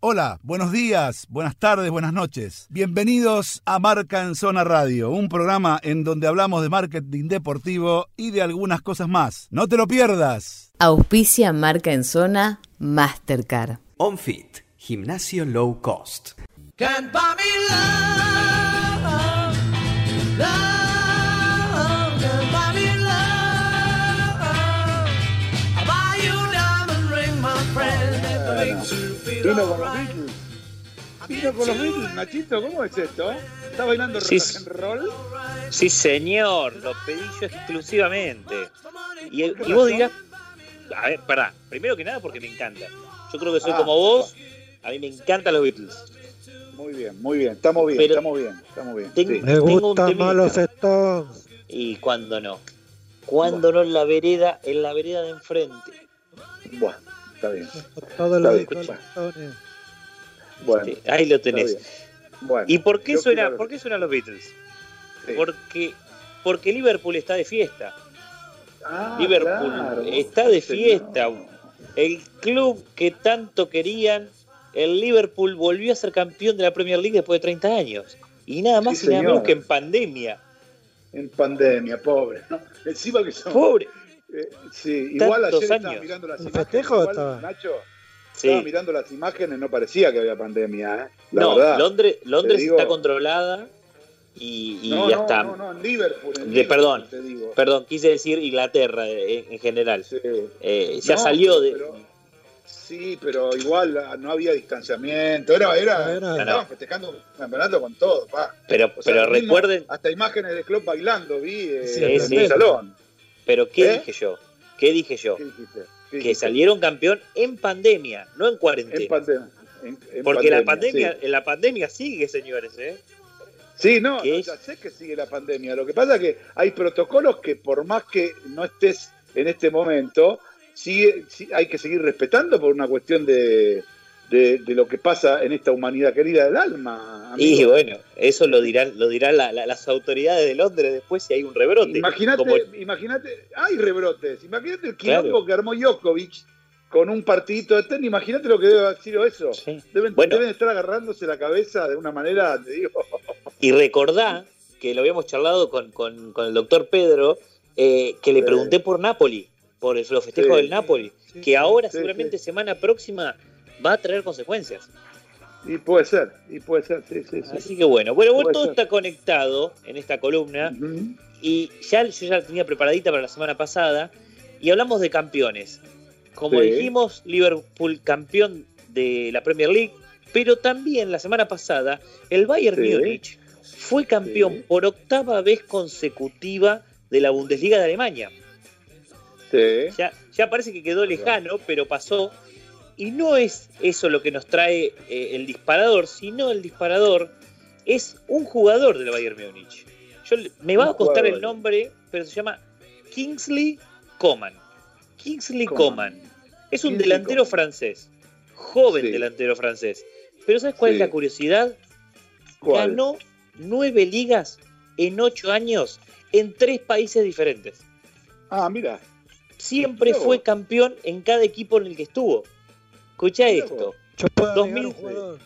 Hola, buenos días, buenas tardes, buenas noches. Bienvenidos a Marca en Zona Radio, un programa en donde hablamos de marketing deportivo y de algunas cosas más. No te lo pierdas. Auspicia Marca en Zona Mastercard. OnFit, gimnasio low cost. Can't buy me love, Vino con los. Beatles. Vino con los Beatles, Nachito, ¿cómo es esto? ¿Está bailando Sí, rock and roll? Sí, señor, lo pedí yo exclusivamente. Y, y vos dirás, a ver, pará, primero que nada porque me encanta. Yo creo que soy Ah, como vos, a mí me encantan los Beatles. Muy bien, muy bien, estamos bien, Pero- estamos bien, estamos bien. Tengo- sí. Me gustan más los Stones. Y cuando no. Cuando no en la vereda, en la vereda de enfrente. Bueno, está bien. Todo Está lo bien. de los. Bueno, Sí, ahí lo tenés. Bueno, ¿Y por qué suena, por qué suenan los Beatles? sí. Porque, porque Liverpool está de fiesta. Ah, Liverpool claro. está de Sí, fiesta. señor. El club que tanto querían, el Liverpool volvió a ser campeón de la Premier League después de 30 años. Y nada más Sí, y nada menos que en pandemia. En pandemia, pobre. ¿no? Encima que son. Pobre. Eh, sí, igual ayer estaba años. mirando las ¿Un imágenes. festejo igual, estaba? Nacho, Sí. estaba mirando las imágenes, no parecía que había pandemia, ¿eh? La no, verdad. Londres, Londres digo- está controlada y, y no, ya no, está. no, no, en Liverpool. En De- Liverpool, perdón. Te digo. Perdón, quise decir Inglaterra eh, en, en general. Sí. Eh, ya No, salió de. pero- sí, pero igual ah, no había distanciamiento. Era, era, Era- estaban No, no. festejando un campeonato con todo, pa. Pero, O sea, pero mismo, recuerden, Hasta imágenes de club bailando vi eh, Sí, en sí. el salón. Pero ¿qué ¿Eh? dije yo? ¿Qué dije yo? ¿Qué dijiste? ¿Qué Que salieron campeón en pandemia, no en cuarentena. En pandemia. en- en Porque la pandemia, sí. la pandemia sigue, señores, ¿eh? Sí, no, ¿Qué no, ya sé que sigue la pandemia. Lo que pasa es que hay protocolos que por más que no estés en este momento, sigue, hay que seguir respetando por una cuestión de, de, de lo que pasa en esta humanidad querida del alma. Y amigo. bueno, eso lo dirán, lo dirán la- la- las autoridades de Londres después si hay un rebrote. Imagínate, Como- imagínate, hay rebrotes. Imagínate el quilombo Claro. que armó Djokovic con un partidito de tenis. Imagínate lo que debe haber sido eso. Sí. Deben, Bueno. deben estar agarrándose la cabeza de una manera, te digo. Y recordá que lo habíamos charlado con, con- con el doctor Pedro, eh, que le pregunté por Napoli, por el- los festejos Sí. del Napoli, que ahora seguramente semana próxima va a traer consecuencias. Y puede ser, y puede ser, sí, sí, sí. Así que bueno, bueno, bueno, Puede todo ser. está conectado en esta columna. Y ya yo ya la tenía preparadita para la semana pasada. Y hablamos de campeones. Como Sí. dijimos, Liverpool campeón de la Premier League. Pero también la semana pasada, el Bayern Sí. Múnich fue campeón Sí. por octava vez consecutiva de la Bundesliga de Alemania. Sí. Ya, ya parece que quedó lejano, pero pasó. Y no es eso lo que nos trae eh, el disparador, sino el disparador es un jugador del Bayern Múnich. Yo, me va Un a costar el nombre, pero se llama Kingsley Coman. Kingsley Coman. Coman. Es un Kingsley delantero Coman. francés. Joven Sí. delantero francés. Pero ¿sabes cuál Sí. es la curiosidad? ¿Cuál? Ganó nueve ligas en ocho años en tres países diferentes Ah, mira. siempre fue campeón en cada equipo en el que estuvo. Escuchá Mirá esto. Yo puedo agregar 2000, un jugador.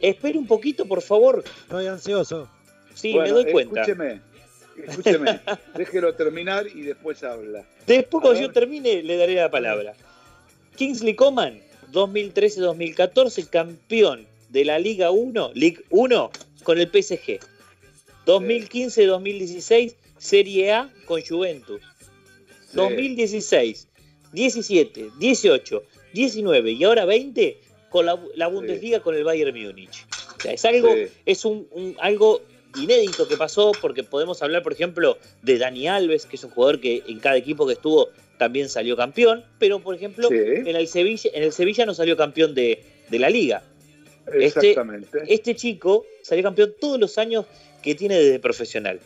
Espere un poquito, por favor. Estoy ansioso. Sí, Bueno, me doy cuenta. Escúcheme, escúcheme. déjelo terminar y después habla. Después, cuando yo termine, le daré la palabra. Kingsley Coman, 2013-2014, campeón de la Liga 1, League 1, con el PSG. 2015-2016, Serie A con Juventus. Sí. 2016, 17, 18, 19 y ahora 20 con la, la Bundesliga con el Bayern Múnich. O sea, es algo, Sí. es un, un- algo inédito que pasó porque podemos hablar, por ejemplo, de Dani Alves, que es un jugador que en cada equipo que estuvo también salió campeón, pero por ejemplo, Sí. en el Sevilla, en el Sevilla no salió campeón de, de la liga. Este- Exactamente. Este chico salió campeón todos los años que tiene desde profesional.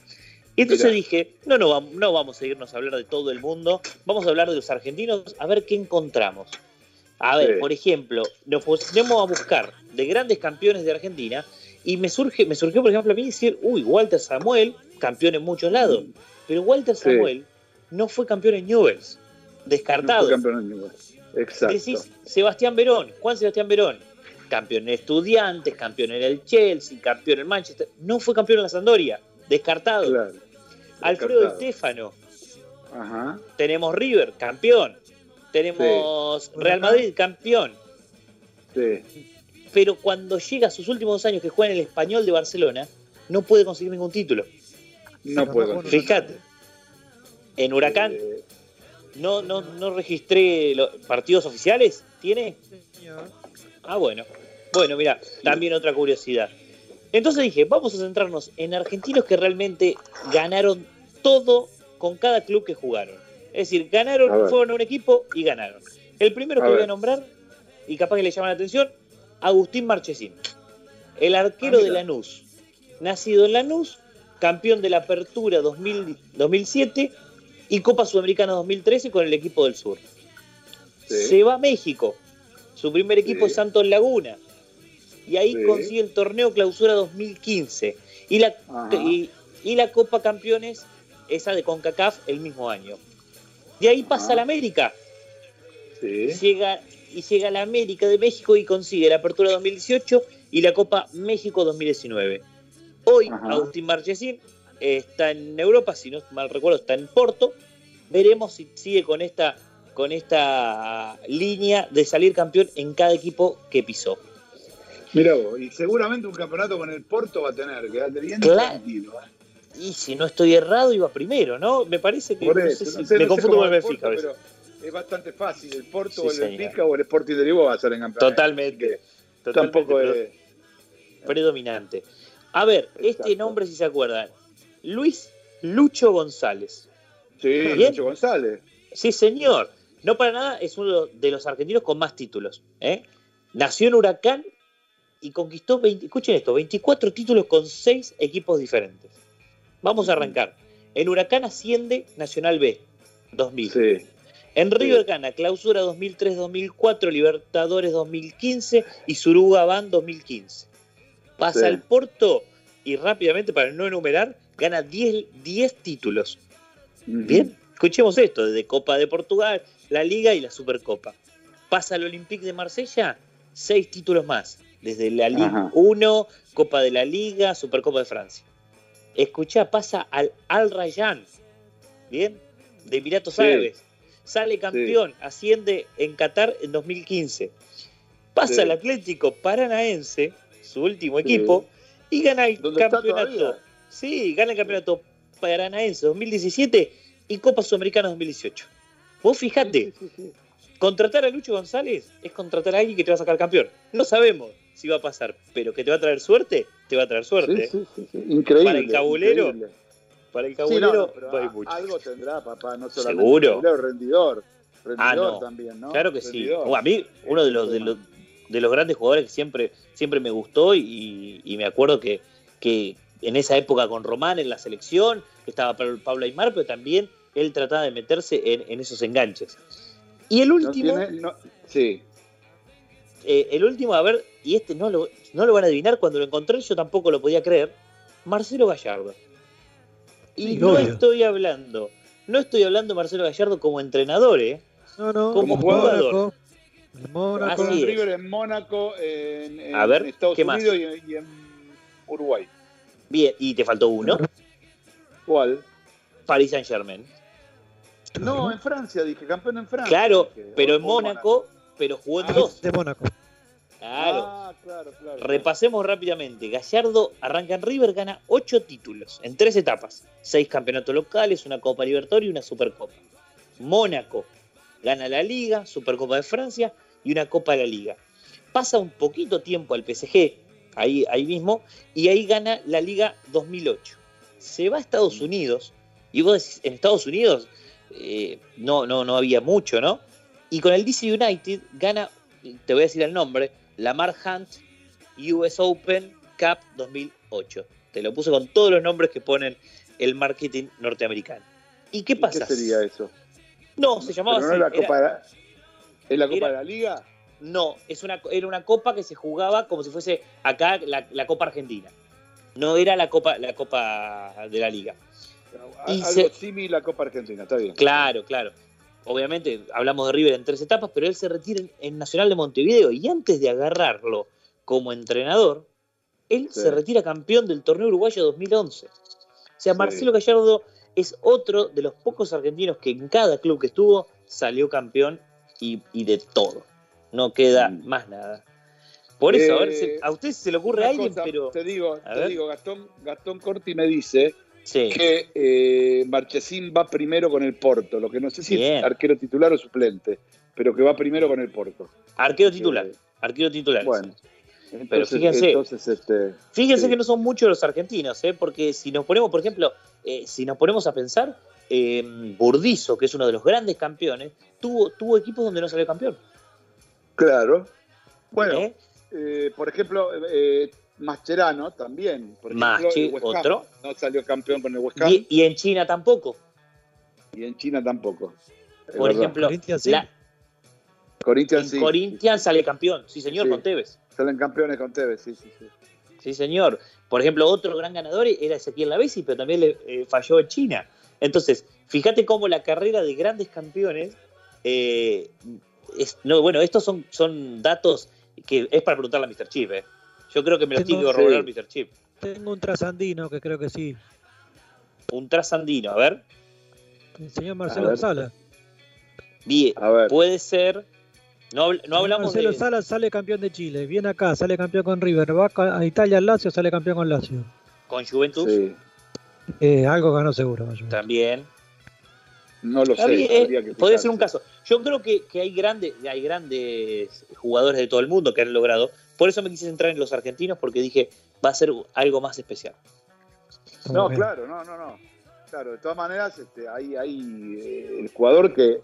Y entonces dije, no, no, no vamos a irnos a hablar de todo el mundo, vamos a hablar de los argentinos, a ver qué encontramos. A ver, Sí. por ejemplo, nos ponemos a buscar de grandes campeones de Argentina y me surge, me surgió, por ejemplo, a mí decir, uy, Walter Samuel, campeón en muchos lados, pero Walter Sí. Samuel no fue campeón en Newells, No descartado. fue campeón en ningún- Exacto. Decís Sebastián Verón, Juan Sebastián Verón, campeón en Estudiantes, campeón en el Chelsea, campeón en Manchester. No fue campeón en la Sampdoria, descartado. Claro. Alfredo. Estefano, Ajá. tenemos River, campeón. Tenemos Real Madrid, campeón. Sí. Pero cuando llega a sus últimos dos años que juega en el Español de Barcelona, no puede conseguir ningún título. No puedo. Fíjate, en Huracán Eh, no, no, no registré los partidos oficiales. ¿Tiene? Señor. Ah, bueno. Bueno, mira, también otra curiosidad. Entonces dije, vamos a centrarnos en argentinos que realmente ganaron todo con cada club que jugaron. Es decir, ganaron, fueron a un equipo y ganaron. El primero A que voy a nombrar, y capaz que le llama la atención, Agustín Marchesín. El arquero Ah, de. Lanús. Nacido en Lanús, campeón de la Apertura 2000 2007 y Copa Sudamericana 2013 con el equipo del Sur. Sí. Se va a México. Su primer equipo Sí. es Santos Laguna. Y ahí Sí. consigue el torneo clausura 2015. Y la, y, y la Copa Campeones, esa de CONCACAF, el mismo año. De ahí pasa a la América. sí. Llega, y llega a la América de México y consigue la Apertura 2018 y la Copa México 2019. Hoy Ajá. Agustín Marchesín está en Europa, si no mal recuerdo, está en Porto. Veremos si sigue con esta, con esta línea de salir campeón en cada equipo que pisó. Mira vos, y seguramente un campeonato con el Porto va a tener, quedate bien Claro. tranquilo. ¿eh? Y si no estoy errado, iba primero, ¿no? Me parece que Por no sé si- no sé- me no confundo con el Benfica. Porto, pero es bastante fácil. El Porto Sí, o el. Benfica o el Sporting de Lisboa va a ser en campeonato. Totalmente. Tampoco es... predominante. A ver, este nombre, si se acuerdan, Luis Lucho González. Sí, Bien. Lucho González. Sí, señor. No para nada, es uno de los argentinos con más títulos. ¿eh? Nació en Huracán y conquistó, 20 escuchen esto, 24 títulos con 6 equipos diferentes. Vamos a arrancar. En Huracán asciende Nacional B, 2000. Sí. En River gana Clausura 2003-2004, Libertadores 2015 y Suruga Van 2015. Pasa Sí. al Porto y rápidamente, para no enumerar, gana 10, 10 títulos. Bien, escuchemos esto, desde Copa de Portugal, la Liga y la Supercopa. Pasa al Olympique de Marsella, seis títulos más, desde la Liga Ajá. 1, Copa de la Liga, Supercopa de Francia. Escuchá, pasa al Al Rayyan, bien, de Emiratos Sí. Árabes. Sale campeón, asciende en Qatar en 2015. Pasa Sí. al Atlético Paranaense, su último equipo, y gana el ¿Dónde está campeonato. Sí, gana el campeonato Paranaense 2017 y Copa Sudamericana 2018. Vos fijate. Contratar a Lucho González es contratar a alguien que te va a sacar campeón. No sabemos si va a pasar, pero que te va a traer suerte, te va a traer suerte. Sí, sí, sí, sí. Increíble. Para el cabulero, increíble. Para el Sí, no, cabulero no, mucho. algo tendrá, papá, no solamente Seguro. cabulero, rendidor. Rendidor Ah, no. también, ¿no? Claro que sí. Rendidor. O a mí, uno de los, de los, de los grandes jugadores que siempre, siempre me gustó y, y me acuerdo que, que en esa época con Román en la selección, que estaba Pablo Pablo Aymar, pero también él trataba de meterse en, en esos enganches. Y el No último, tiene- no- sí. eh, el último, a ver, y este no lo, no lo van a adivinar, cuando lo encontré yo tampoco lo podía creer, Marcelo Gallardo. Y Sí, no obvio. estoy hablando, no estoy hablando de Marcelo Gallardo como entrenador, ¿eh? No, no. Como jugador. Mónaco. El Mónaco. Así. River en Mónaco, en, en A ver, Estados ¿qué más? Unidos y en, y en Uruguay. Bien, y te faltó uno, ¿Cuál? Paris Saint Germain. No, en Francia, dije, campeón en Francia. Claro, dije, pero o- en Mónaco, pero jugó en Ah, dos. De Mónaco. Claro. Ah, claro, claro. Repasemos rápidamente. Gallardo arranca en River, gana ocho títulos en tres etapas. Seis campeonatos locales, una Copa Libertadores y una Supercopa. Mónaco gana la Liga, Supercopa de Francia y una Copa de la Liga. Pasa un poquito tiempo al PSG, ahí, ahí mismo, y ahí gana la Liga 2008. Se va a Estados Unidos, y vos decís, en Estados Unidos eh, no, no, no había mucho, ¿no? Y con el DC United gana, te voy a decir el nombre, Lamar Hunt US Open Cup 2008. Te lo puse con todos los nombres que ponen el marketing norteamericano. ¿Y qué ¿Y pasa? ¿Qué sería eso? No, se llamaba no así. la era- Copa, de la- ¿Es la Copa era- de la Liga? no, es una, era una copa que se jugaba como si fuese acá la, la Copa Argentina. No era la Copa, la Copa de la Liga. Y Algo se- similar a Copa Argentina, está bien. Claro, claro. Obviamente hablamos de River en tres etapas, pero él se retira en, en Nacional de Montevideo y antes de agarrarlo como entrenador, él Sí. se retira campeón del torneo uruguayo 2011. O sea, Sí. Marcelo Gallardo es otro de los pocos argentinos que en cada club que estuvo salió campeón y, y de todo. No queda Mm. más nada. Por eso, a ver, Eh, si- a usted se le ocurre a alguien, cosa, pero. Te digo, te digo Gastón, Gastón Corti me dice Sí. que eh, Marchesín va primero con el Porto, lo que no sé si Bien. es arquero titular o suplente, pero que va primero con el Porto. Arquero titular. Eh, Arquero titular. Bueno, entonces, fíjense. entonces, este, Fíjense Sí. que no son muchos los argentinos, ¿eh? porque si nos ponemos, por ejemplo, eh, si nos ponemos a pensar, Burdizo, que es uno de los grandes campeones, tuvo, tuvo equipos donde no salió campeón. claro. Bueno, por ejemplo, Mascherano también. Por ejemplo, Maschi, el West Ham otro. No salió campeón con el West Ham Y, y en China tampoco. y en China tampoco. Por verdad. ejemplo, Corinthians sí. la- Corinthians en sí. Corinthians sale campeón. Sí, señor, Sí. con Tevez. Salen campeones con Tevez, sí, sí, sí. Sí, señor. Por ejemplo, otro gran ganador era Ezequiel Lavesi, pero también le eh, falló en China. Entonces, fíjate cómo la carrera de grandes campeones. eh, es- no, bueno, estos son, son datos que es para preguntarle a Mr. Chip. eh. Yo creo que me los tiene Tengo- que corroborar Sí. Mr. Chip. Tengo un trasandino que creo que sí. Un trasandino, a ver. El señor Marcelo. Sala. Bien, A ver. puede ser. No, no hablamos Marcelo de. Sala sale campeón de Chile. Viene acá, sale campeón con River. Va a Italia al Lazio, sale campeón con Lazio. Con Juventus Sí. Eh, algo ganó seguro. También. No lo sé. eh, que podría ser un caso. Yo creo que, que hay, grandes, hay grandes jugadores de todo el mundo que han logrado. Por eso me quise centrar en los argentinos, porque dije, va a ser algo más especial. No, claro, no, no, no. Claro, de todas maneras, este, hay, hay eh, el jugador que,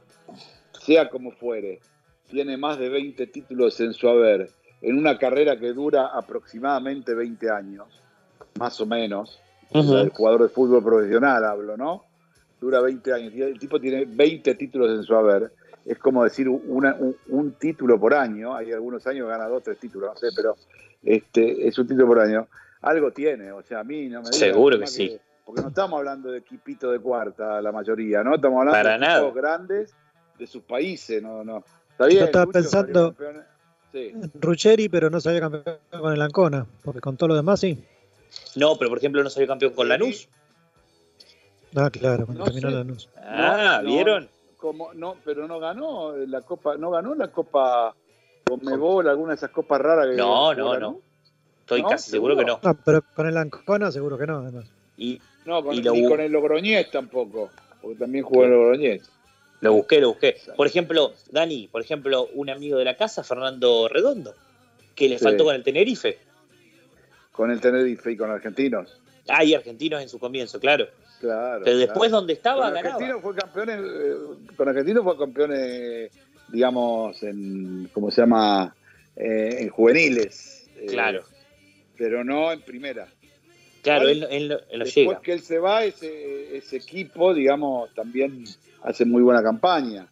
sea como fuere, tiene más de 20 títulos en su haber, en una carrera que dura aproximadamente 20 años, más o menos. El jugador de fútbol profesional hablo, ¿no? Dura 20 años. El tipo tiene 20 títulos en su haber. Es como decir una- un, un título por año. Hay algunos años que gana dos, tres títulos, no sé, pero este es un título por año. Algo tiene, o sea, a mí no me Seguro que sí. Porque no estamos hablando de equipito de cuarta, la mayoría, ¿no? Estamos hablando Para de nada. equipos grandes de sus países, no, no. Está bien, estaba Lucho salió pensando- campeón. Sí. Ruggeri, pero no salió campeón con el Ancona. Porque con todo lo demás sí. No, pero por ejemplo no salió campeón con Lanús. Ah, claro, cuando No terminó sé. la luz. Ah, no. ¿vieron? Como no, pero no ganó la copa, no ganó la copa Conmebol, alguna de esas copas raras que No, no, Lanús. no. Estoy ¿No? casi seguro que no. No, pero con el Ancona seguro que no, además. Y No, con, Y lo ni bu- con el Logroñés tampoco, porque también jugó en Logroñés. lo busqué, lo busqué. Por ejemplo, Dani, por ejemplo, un amigo de la casa, Fernando Redondo, que le Sí. faltó con el Tenerife. Con el Tenerife y con argentinos. Ah, y argentinos en su comienzo, claro. Claro. Pero después claro. donde estaba, con ganaba. argentino fue campeón, en- eh, con argentino fue campeón, eh, digamos, en, ¿cómo se llama? Eh, en juveniles. Claro, Pero no en primera. claro, Vale. él, él él no Después llega. que él se va, ese, ese equipo, digamos, también hace muy buena campaña.